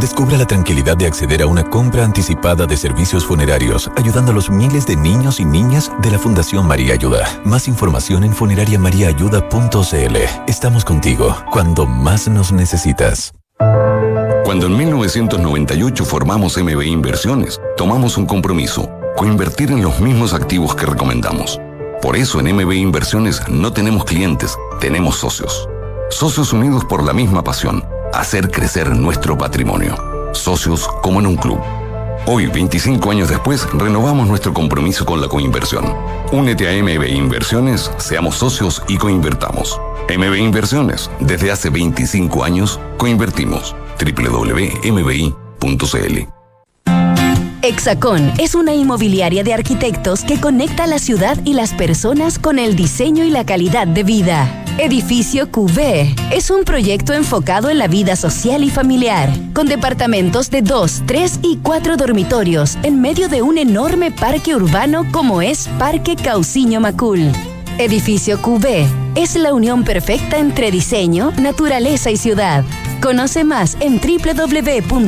Descubra la tranquilidad de acceder a una compra anticipada de servicios funerarios, ayudando a los miles de niños y niñas de la Fundación María Ayuda. Más información en funerariamariaayuda.cl. Estamos contigo cuando más nos necesitas. Cuando en 1998 formamos MB Inversiones, tomamos un compromiso, coinvertir en los mismos activos que recomendamos. Por eso en MB Inversiones no tenemos clientes, tenemos socios. Socios unidos por la misma pasión hacer crecer nuestro patrimonio. Socios como en un club. Hoy, 25 años después, renovamos nuestro compromiso con la coinversión. Únete a MB Inversiones, seamos socios y coinvertamos. MB Inversiones, desde hace 25 años, coinvertimos. www.mbi.cl Hexacón es una inmobiliaria de arquitectos que conecta la ciudad y las personas con el diseño y la calidad de vida. Edificio QV es un proyecto enfocado en la vida social y familiar, con departamentos de 2, 3 y 4 dormitorios en medio de un enorme parque urbano como es Parque Cauciño Macul. Edificio QV es la unión perfecta entre diseño, naturaleza y ciudad. Conoce más en www.exacon.cl.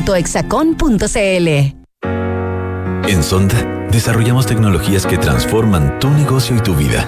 En Sonda, desarrollamos tecnologías que transforman tu negocio y tu vida,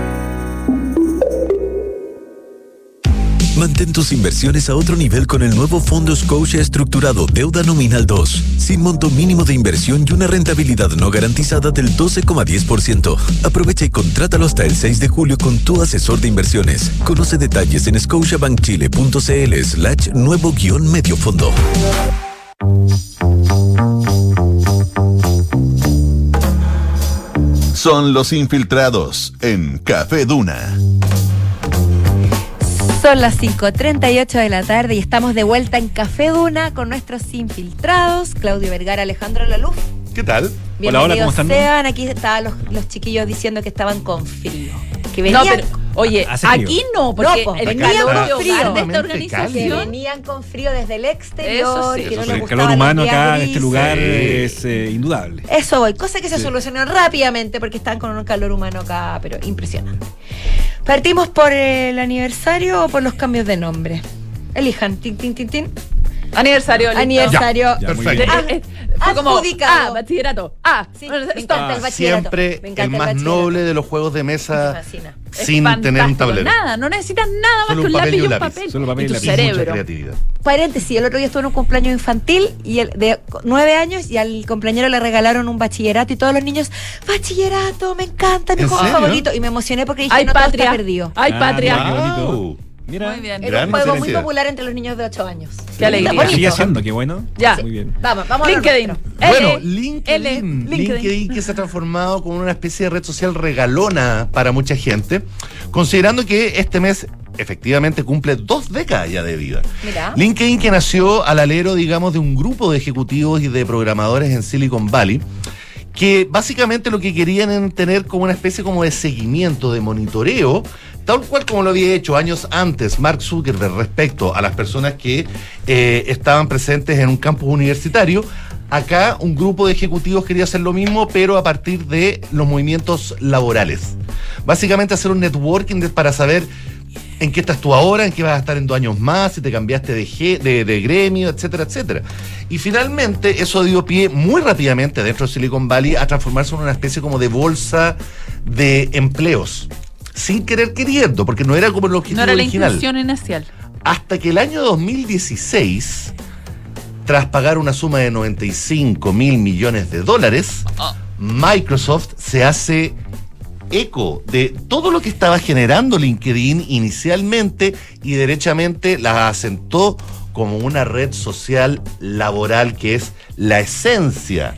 Mantén tus inversiones a otro nivel con el nuevo Fondo Scotia Estructurado Deuda Nominal 2, sin monto mínimo de inversión y una rentabilidad no garantizada del 12,10%. Aprovecha y contrátalo hasta el 6 de julio con tu asesor de inversiones. Conoce detalles en scotiabankchile.cl slash nuevo guion medio fondo. Son los infiltrados en Café Duna. Son las 5.38 de la tarde y estamos de vuelta en Café Duna con nuestros infiltrados, Claudio Vergara, Alejandro Laluz. ¿Qué tal? Hola, Bienvenidos hola, ¿cómo están? sean. Aquí estaban los, los chiquillos diciendo que estaban con frío. Que No, venían, pero, oye, aquí no, porque No, el venían calor con frío. de esta que organización. venían con frío desde el exterior, Eso sí. que no Eso les sí, el calor los humano acá en este lugar es eh, indudable. Eso voy, cosa que se Sí. solucionó rápidamente porque están con un calor humano acá, pero impresionante. ¿Partimos por el aniversario o por los cambios de nombre? Elijan, tin, tin, tin, tin. Aniversario. listo. Aniversario. Ya, muy Perfecto. Fue como, ah, bachillerato. Ah, Sí, bueno, me stop. encanta el bachillerato. Siempre Me encanta el más noble de los juegos de Me mesa fascina. Es sin tener un tablero. Nada, no necesitas nada más Solo que un lápiz y un lápiz. papel. Solo papel y y tu lápiz. Y mucha cerebro. creatividad. Paréntesis, el otro día estuve en un cumpleaños infantil y el de nueve años y al compañero le regalaron un bachillerato y todos los niños, bachillerato, me encanta, mi ¿En juego serio? favorito. Y me emocioné porque dije, Ay, no todo está patria. perdido. Ay, Ah, patria. Wow. Mira, Muy bien. Era Gran un juego muy popular entre los niños de 8 años. Qué alegría. Sigue siendo, qué bueno. Ya. Muy bien. Vamos, vamos a LinkedIn. nuestro. Bueno, LinkedIn, L, LinkedIn. que se ha transformado como una especie de red social regalona para mucha gente, considerando que este mes efectivamente cumple dos décadas ya de vida. Mira. LinkedIn que nació al alero, digamos, de un grupo de ejecutivos y de programadores en Silicon Valley, que básicamente lo que querían era tener como una especie como de seguimiento, de monitoreo, tal cual como lo había hecho años antes Mark Zuckerberg respecto a las personas que eh, estaban presentes en un campus universitario. Acá un grupo de ejecutivos quería hacer lo mismo, pero a partir de los movimientos laborales. Básicamente hacer un networking para saber en qué estás tú ahora, en qué vas a estar en dos años más, si te cambiaste de, de gremio, etcétera, etcétera. Y finalmente eso dio pie muy rápidamente dentro de Silicon Valley a transformarse en una especie como de bolsa de empleos. Sin querer queriendo, porque no era como el objetivo No era la original. intención inicial. Hasta que el año 2016, tras pagar una suma de 95 mil millones de dólares, Microsoft se hace eco de todo lo que estaba generando LinkedIn inicialmente y derechamente la asentó como una red social laboral que es la esencia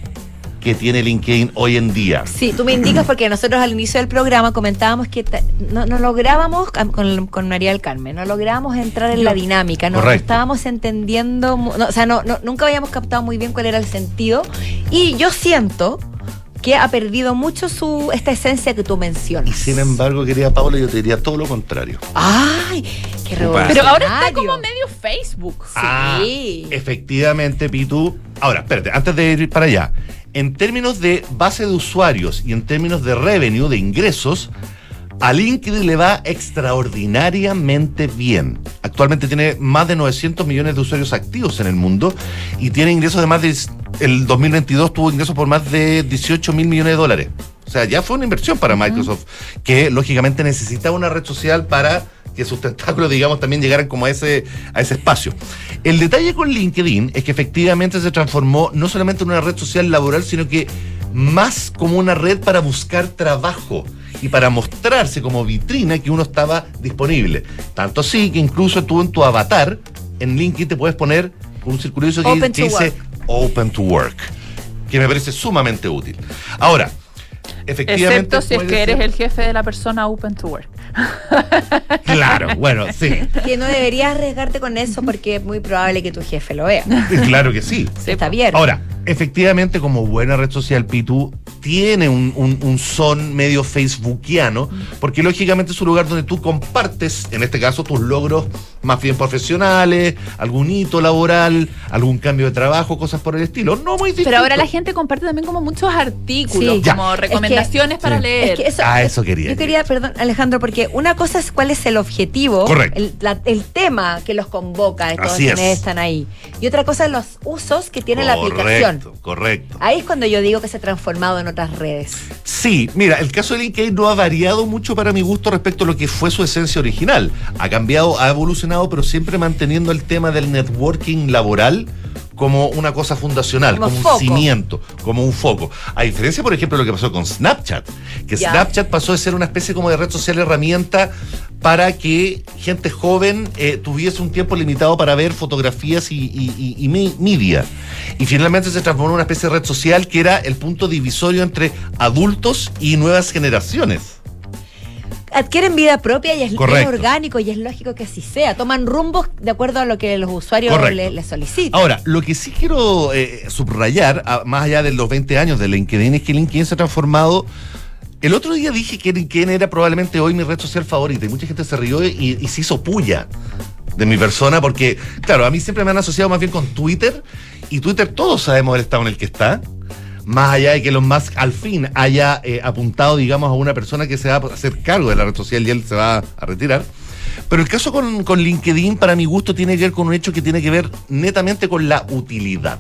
que tiene LinkedIn hoy en día. Sí, tú me indicas porque nosotros al inicio del programa comentábamos que no, no lográbamos, con, con María del Carmen, no lográbamos entrar en la dinámica, no, Correcto. estábamos entendiendo, no, o sea, no, no- nunca habíamos captado muy bien cuál era el sentido. Y yo siento que ha perdido mucho su esta esencia que tú Y mencionas. sin embargo, querida Paula, yo te diría todo lo contrario. ¡Ay! ¡Qué Opa. Pero ahora está revolucionario! como medio Facebook. Ah, Sí. efectivamente, Pitu. Ahora, espérate, antes de ir para allá. En términos de base de usuarios y en términos de revenue, de ingresos, a LinkedIn le va extraordinariamente bien. Actualmente tiene más de 900 millones de usuarios activos en el mundo y tiene ingresos de más de... El 2022 tuvo ingresos por más de 18 mil millones de dólares. O sea, ya fue una inversión para Microsoft, que lógicamente necesitaba una red social para que sus tentáculos, digamos, también llegaran como a ese, a ese espacio. El detalle con LinkedIn es que efectivamente se transformó no solamente en una red social laboral, sino que más como una red para buscar trabajo y para mostrarse como vitrina que uno estaba disponible. Tanto así que incluso tú en tu avatar, en LinkedIn te puedes poner un circulito que, dice work. Open to Work, que me parece sumamente útil. Ahora, efectivamente... Excepto si es que eres ser- el jefe de la persona open to work. Claro, bueno, sí. Que no deberías arriesgarte con eso porque es muy probable que tu jefe lo vea. Claro que sí. Está bien. Ahora, efectivamente, como buena red social, Pitu tiene un, un- un son medio facebookiano, porque lógicamente es un lugar donde tú compartes, en este caso, tus logros más bien profesionales, algún hito laboral, algún cambio de trabajo, cosas por el estilo. No muy distinto. Pero ahora la gente comparte también como muchos artículos, Sí. Ya. como Es que- recomendaciones para Sí. leer. Es que eso, Ah, eso quería Yo quería, perdón, Alejandro, porque una cosa es cuál es el objetivo, Correcto. El, la- el tema que los convoca, de todos Así quienes es. están ahí. Y otra cosa es los usos que tiene la aplicación. Correcto, correcto. Ahí es cuando yo digo que se ha transformado en otras redes. Sí, mira, el caso de LinkedIn no ha variado mucho para mi gusto respecto a lo que fue su esencia original. Ha cambiado, ha evolucionado, pero siempre manteniendo el tema del networking laboral como una cosa fundacional, Como como, foco. un cimiento, como un foco. A diferencia, por ejemplo, de lo que pasó con Snapchat, que. Snapchat pasó de ser una especie como de red social herramienta para que gente joven eh, tuviese un tiempo limitado para ver fotografías y, y- y- y media. Y finalmente se transformó en una especie de red social que era el punto divisorio entre adultos y nuevas generaciones. Adquieren vida propia y es, es orgánico y es lógico que así sea. Toman rumbos de acuerdo a lo que los usuarios Correcto. le, le solicitan. Ahora, lo que sí quiero eh, subrayar, a- más allá de los 20 años de LinkedIn, es que LinkedIn se ha transformado. El otro día dije que LinkedIn era probablemente hoy mi red social favorita y mucha gente se rió y, y se hizo puya de mi persona porque, claro, a mí siempre me han asociado más bien con Twitter y Twitter todos sabemos el estado en el que está. Más allá de que Elon Musk al fin haya eh, apuntado, digamos, a una persona que se va a hacer cargo de la red social y él se va a retirar. Pero el caso con, con LinkedIn, para mi gusto, tiene que ver con un hecho que tiene que ver netamente con la utilidad.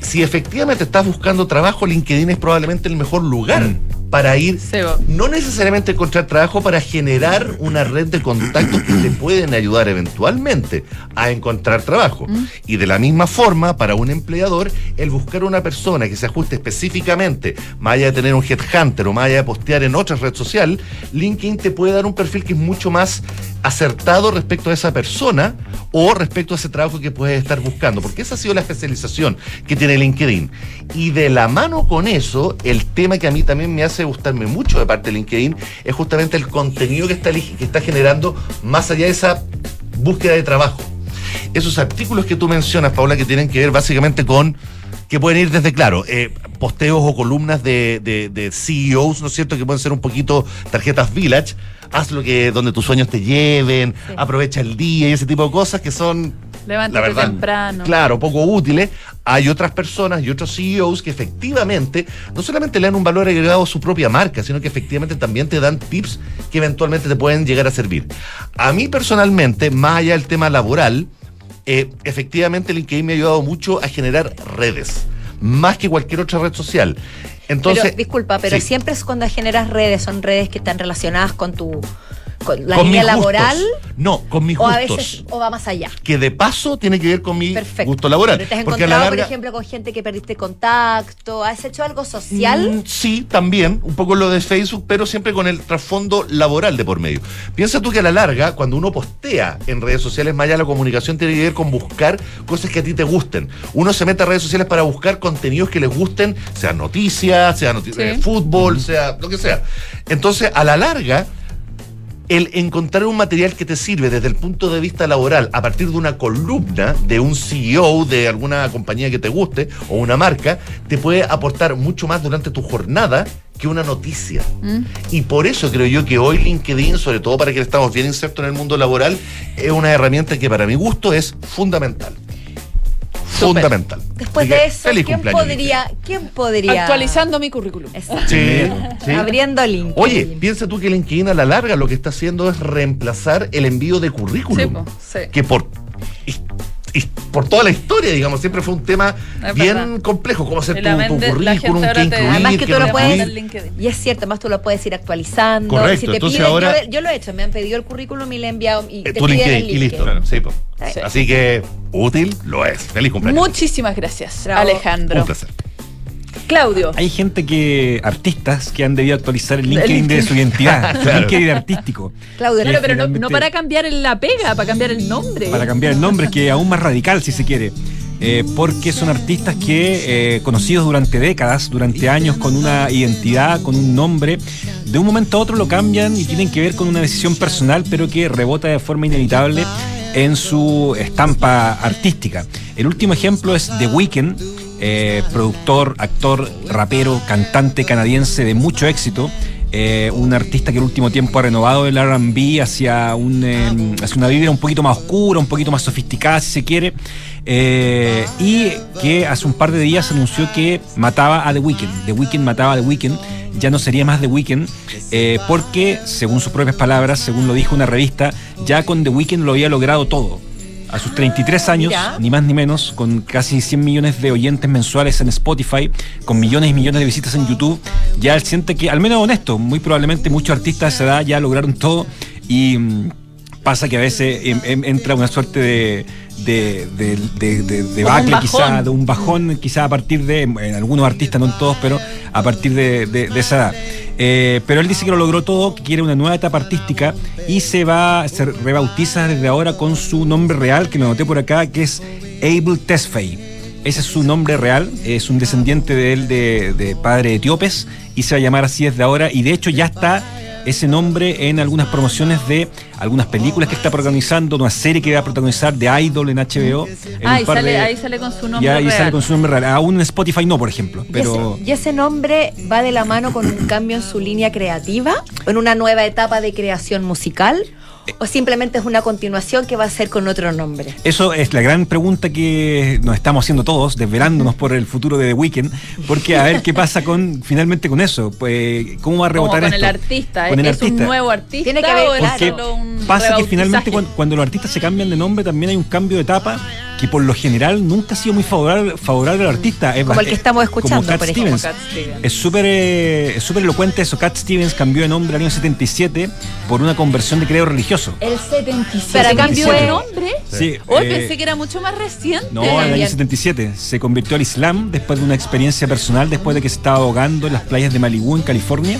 Si efectivamente estás buscando trabajo, LinkedIn es probablemente el mejor lugar para ir Sebo. no necesariamente encontrar trabajo, para generar una red de contactos que te pueden ayudar eventualmente a encontrar trabajo. Y de la misma forma, para un empleador, el buscar una persona que se ajuste específicamente, más allá de tener un headhunter o más allá de postear en otra red social, LinkedIn te puede dar un perfil que es mucho más acertado respecto a esa persona o respecto a ese trabajo que puedes estar buscando, porque esa ha sido la especialización que tiene LinkedIn. Y de la mano con eso, el tema que a mí también me hace gustarme mucho de parte de LinkedIn es justamente el contenido que está, que está generando más allá de esa búsqueda de trabajo. Esos artículos que tú mencionas, Paula, que tienen que ver básicamente con que pueden ir desde, claro, eh, posteos o columnas de, de- de CEOs, ¿no es cierto? Que pueden ser un poquito tarjetas Village. Haz lo que donde tus sueños te lleven, aprovecha el día y ese tipo de cosas que son Levántate la verdad, temprano. Claro, poco útiles. Hay otras personas y otros CEOs que efectivamente no solamente le dan un valor agregado a su propia marca, sino que efectivamente también te dan tips que eventualmente te pueden llegar a servir. A mí personalmente, más allá del tema laboral, eh, efectivamente LinkedIn me ha ayudado mucho a generar redes, más que cualquier otra red social. Entonces, pero, disculpa, pero sí. siempre es cuando generas redes, son redes que están relacionadas con tu con la Con línea gustos. laboral No, con mis o a gustos. veces o va más allá. que de paso tiene que ver con mi Perfecto. gusto laboral. Pero te has porque a la encontrado, por ejemplo, con gente que perdiste contacto, ¿has hecho algo social? Mm, sí, también, un poco lo de Facebook, pero siempre con el trasfondo laboral de por medio. Piensa tú que a la larga, cuando uno postea en redes sociales, más allá de la comunicación tiene que ver con buscar cosas que a ti te gusten. Uno se mete a redes sociales para buscar contenidos que les gusten, sea noticias, sea noti- Sí. eh, fútbol, sea lo que sea. Entonces, a la larga, el encontrar un material que te sirve desde el punto de vista laboral a partir de una columna de un CEO de alguna compañía que te guste o una marca, te puede aportar mucho más durante tu jornada que una noticia. Y por eso creo yo que hoy LinkedIn, sobre todo para que estamos bien insertos en el mundo laboral, es una herramienta que para mi gusto es fundamental. Fundamental. Después que de eso, feliz ¿quién cumpleaños, podría, ¿quién podría Actualizando mi currículum. Exacto. Sí, sí. Abriendo LinkedIn. Oye, piensa tú que LinkedIn a la larga lo que está haciendo es reemplazar el envío de currículum. Sí, po, sí. Que por, por toda la historia, digamos, siempre fue un tema Es bien verdad. complejo. ¿Cómo hacer tu, tu currículum? ¿Qué incluir? Además que qué tú no lo puedes-. Y es cierto, además tú lo puedes ir actualizando. Correcto, Si te entonces piden, ahora- yo, yo lo he hecho, me han pedido el currículum y le he enviado. Y Eh, te tu piden LinkedIn, el y listo. Sí. Sí. Así que útil lo es. Feliz cumpleaños. Muchísimas gracias, Bravo. Alejandro. Un placer. Claudio. Hay gente que, artistas, que han debido actualizar el LinkedIn de su identidad, su Claro. LinkedIn artístico. Claudio, Claro, pero no, para cambiar el- la pega, para cambiar el nombre. Para cambiar el nombre, que es aún más radical, si se quiere. Eh, porque son artistas que, eh, conocidos durante décadas, durante años, con una identidad, con un nombre, de un momento a otro lo cambian y tienen que ver con una decisión personal, pero que rebota de forma inevitable en su estampa artística. El último ejemplo es The Weeknd, eh, productor, actor, rapero, cantante canadiense de mucho éxito. eh, un artista que el último tiempo ha renovado el RB hacia, un, eh, hacia una vibra un poquito más oscura, un poquito más sofisticada, si se quiere, y que hace un par de días anunció que mataba a The Weeknd. The Weeknd mataba a The Weeknd, ya no sería más The Weeknd, porque, según sus propias palabras, según lo dijo una revista, ya con The Weeknd lo había logrado todo. A sus 33 años, Mira. ni más ni menos, con casi 100 millones de oyentes mensuales en Spotify, con millones y millones de visitas en YouTube, ya él siente que, al menos honesto, muy probablemente muchos artistas de esa edad ya lograron todo y mm, pasa que a veces em, em, entra una suerte de de, de, de, de- de bacle quizá, bajón. de un bajón quizá a partir de, en algunos artistas, no en todos, pero a partir de, de- de esa edad. Eh, pero él dice que lo logró todo, que quiere una nueva etapa artística y se va, se rebautiza desde ahora con su nombre real, que lo anoté por acá, que es Abel Tesfaye. Ese es su nombre real, es un descendiente de él de, de padre etíopes y se va a llamar así desde ahora y de hecho ya está ese nombre en algunas promociones de algunas películas que está protagonizando, una serie que va a protagonizar de Idol en HBO. en Ah, ahí par sale, de- ahí sale con su nombre y ahí real. sale con su nombre real. Aún en Spotify no, por ejemplo. ¿Y Pero ese- ¿Y ese nombre va de la mano con un cambio en su línea creativa? ¿En una nueva etapa de creación musical? ¿O simplemente es una continuación que va a ser con otro nombre? eso es la gran pregunta que nos estamos haciendo todos, desvelándonos por el futuro de The Weeknd, porque a ver qué pasa con finalmente con eso. Pues, ¿Cómo va a Como rebotar con esto? el artista. Con el ¿Es un artista. nuevo artista Tiene que es Porque solo un pasa que finalmente cuando, cuando los artistas se cambian de nombre también hay un cambio de etapa que por lo general nunca ha sido muy favorable, favorable al artista. Es Como el bast- que estamos escuchando, como Cat por ejemplo. Stevens. Cat Stevens. Es súper eh, es súper elocuente eso. Cat Stevens cambió de nombre al año 77 por una conversión de credo religioso. El 77 Para cambió de nombre. Sí, Hoy eh, pensé que era mucho más reciente. No, en el año También. 77 se convirtió al Islam después de una experiencia personal, después de que se estaba ahogando en las playas de Malibú, en California.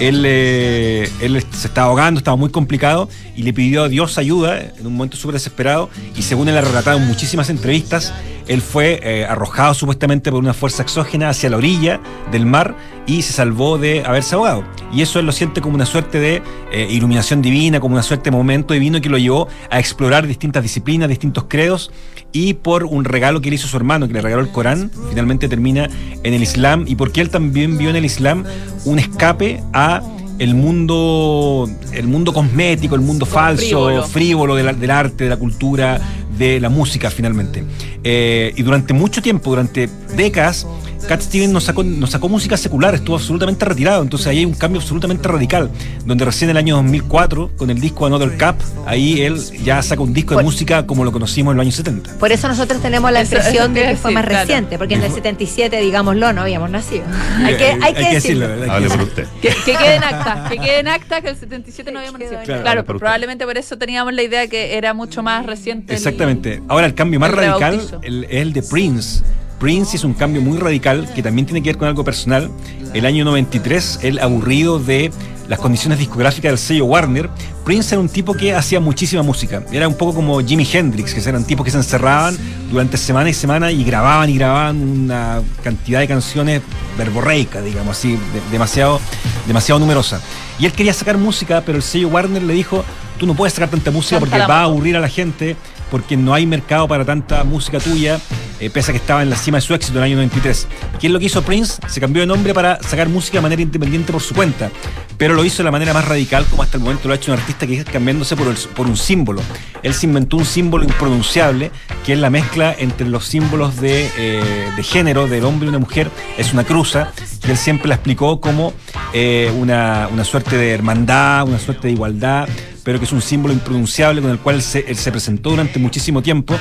Él, eh, él se estaba ahogando, estaba muy complicado y le pidió a Dios ayuda en un momento súper desesperado. Y según él ha relatado en muchísimas entrevistas, él fue eh, arrojado supuestamente por una fuerza exógena hacia la orilla del mar y se salvó de haberse ahogado. Y eso él lo siente como una suerte de eh, iluminación divina, como una suerte de momento divino que lo llevó a explorar distintas disciplinas, distintos credos y por un regalo que le hizo su hermano, que le regaló el Corán, finalmente termina en el Islam y porque él también vio en el Islam un escape a el mundo el mundo cosmético, el mundo falso, frívolo. frívolo, del, del arte, de la cultura, de la música finalmente. Eh, y durante mucho tiempo, durante décadas, Cat Stevens nos sacó, nos sacó música secular, estuvo absolutamente retirado. Entonces ahí hay un cambio absolutamente radical, donde recién en el año 2004, con el disco Another Cup, ahí él ya saca un disco de Por- música como lo conocimos en los años 70. Por eso nosotros tenemos la impresión eso de que fue más claro. reciente, porque en el 77, digámoslo, no habíamos nacido. Hay que, hay que decirlo. hay que Hable por usted. Que, que quede en acta, que quede en acta que el 77 no habíamos nacido. Claro, Claro, por usted. probablemente por eso teníamos la idea que era mucho más reciente. el- Exactamente. Ahora el cambio más el radical el- es el de Prince. Prince es un cambio muy radical que también tiene que ver con algo personal. El año 93, él aburrido de las condiciones discográficas del sello Warner, Prince era un tipo que hacía muchísima música. Era un poco como Jimi Hendrix, que eran tipos que se encerraban durante semana y semana y grababan y grababan una cantidad de canciones verborreicas, digamos así, de- demasiado, demasiado numerosa. Y él quería sacar música, pero el sello Warner le dijo, tú no puedes sacar tanta música porque va a moto". aburrir a la gente porque no hay mercado para tanta música tuya, eh, pese a que estaba en la cima de su éxito en el año 93. ¿Qué es lo que hizo Prince? Se cambió de nombre para sacar música de manera independiente por su cuenta, pero lo hizo de la manera más radical como hasta el momento lo ha hecho un artista que es cambiándose por, un símbolo. Él se inventó un símbolo impronunciable, que es la mezcla entre los símbolos de, eh, de género del hombre y una mujer, es una cruza, y él siempre la explicó como eh, una, una suerte de hermandad, una suerte de igualdad, pero que es un símbolo impronunciable con el cual se, se presentó durante muchísimo tiempo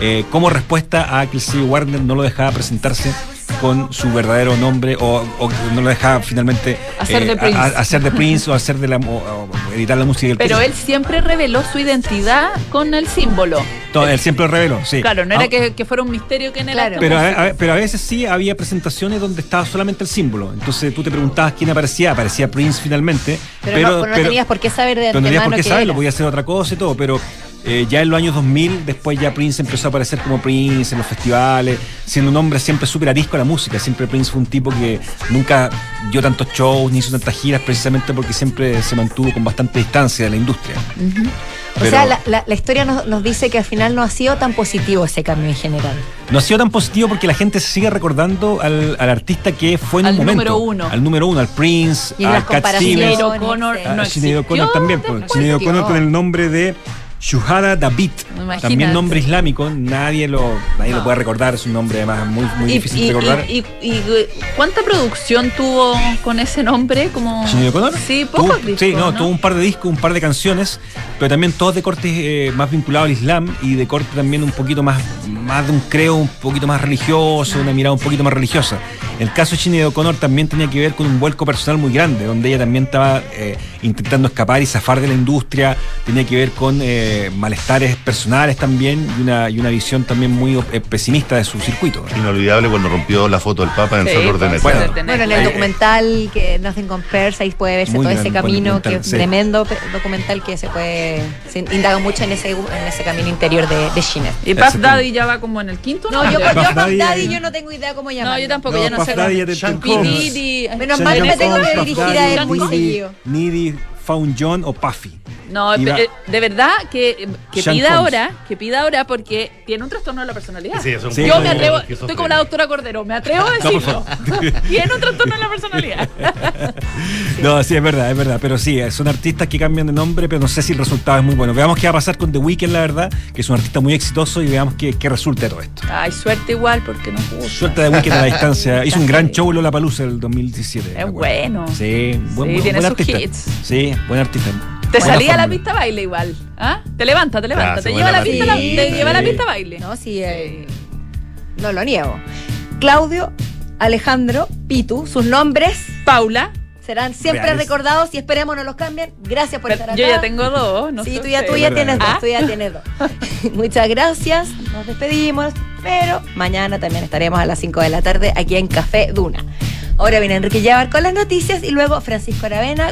eh, como respuesta a que el sello Warner no lo dejaba presentarse con su verdadero nombre o, o no lo dejaba finalmente eh, Hacer de Prince. a- hacer de Prince o hacer de la o- o editar la música del Pero él siempre reveló su identidad con el símbolo. Todo, él siempre lo reveló, sí. Claro, no era Ah, que, que fuera un misterio era. Claro. este Pero a, músico. a- pero a veces sí había presentaciones donde estaba solamente el símbolo. Entonces tú te preguntabas quién aparecía. Aparecía Prince finalmente. Pero, no, pero no tenías por qué saber de pero no tenías antemano por qué que saberlo, podía hacer otra cosa y todo. Pero eh, ya en los años 2000, después ya Prince empezó a aparecer como Prince en los festivales, siendo un hombre siempre súper arisco a la música. Siempre Prince fue un tipo que nunca dio tantos shows ni hizo tantas giras, precisamente porque siempre se mantuvo con bastante distancia de la industria. O Pero- sea, la, la- la historia nos, nos dice que al final no ha sido tan positivo ese cambio en general. No ha sido tan positivo porque la gente se sigue recordando al, al artista que fue en Al un momento. número uno. Al número uno, al Prince, Y al las Cat comparaciones, Stevens, a no existió también. pues. Sinead O'Connor con el nombre de Shuhada David. Imagínate. También nombre islámico, nadie lo, nadie No. lo puede recordar, es un nombre además muy, muy Y, difícil y- de recordar. y- ¿Cuánta producción tuvo con ese nombre? Como... O'Connor. Sí, Tuvo- pocos discos, Sí, no, ¿no? tuvo un par de discos, un par de canciones, pero también todos de corte eh, más vinculado al Islam y de corte también un poquito más, más de un creo un poquito más religioso, una mirada un poquito más religiosa. El caso de Sinead O'Connor también tenía que ver con un vuelco personal muy grande, donde ella también estaba eh, intentando escapar y zafar de la industria, tenía que ver con eh, malestares personales también y una, y una visión también muy eh, pesimista de su circuito. Inolvidable cuando rompió la foto del Papa en el Salvador de Mesa. tener- Bueno, en el documental que Nothing Compares, ahí puede verse Muy todo gran ese camino, que es sí. tremendo documental que se puede, se indaga mucho en ese, en ese camino interior de, de. Y Puff. Daddy ya va como en el quinto. No, yo, yo Puff Daddy, Daddy, yo no tengo idea cómo llamarlo. No, yo tampoco, No, ya no Puff. Daddy ya te-. Menos mal me Combs, tengo que dirigir a él muy seguido. Found John o Puffy. No, Iba- eh, de verdad que, que Sean pida ahora, que pida ahora porque tiene un trastorno de la personalidad. Sí, es un Sí, Yo me atrevo, estoy como la doctora Cordero, me atrevo a decirlo. Tiene un trastorno de la personalidad. No, sí, es verdad, es verdad. Pero sí, son artistas que cambian de nombre, pero no sé si el resultado es muy bueno. Veamos qué va a pasar con The Weeknd, la verdad, que es un artista muy exitoso, y veamos qué, qué resulta de todo esto. Ay, suerte igual porque no gusta. Suerte de Weeknd a la distancia. Hizo un gran show Lola Palusa el 2017. me Es bueno. Sí, buen, Sí, buen- tiene buen sus artista. hits. Sí, buen artista. Te Buena salía a la pista baile igual. ¿Ah? Te levanta, te levanta. Ya, te lleva a la pista, la- te lleva a la sí. pista baile. No, sí, eh, no lo niego. Claudio, Alejandro, Pitu, sus nombres Paula. serán siempre Reales. recordados y esperemos no los cambien. Gracias por pero estar acá. yo ya tengo dos. No sí, tú ya, tú ya tienes dos, ¿Ah? tú ya tienes dos. Muchas gracias, nos despedimos, pero mañana también estaremos a las 5 de la tarde aquí en Café Duna. Ahora viene Enrique Llevar con las noticias y luego Francisco Aravena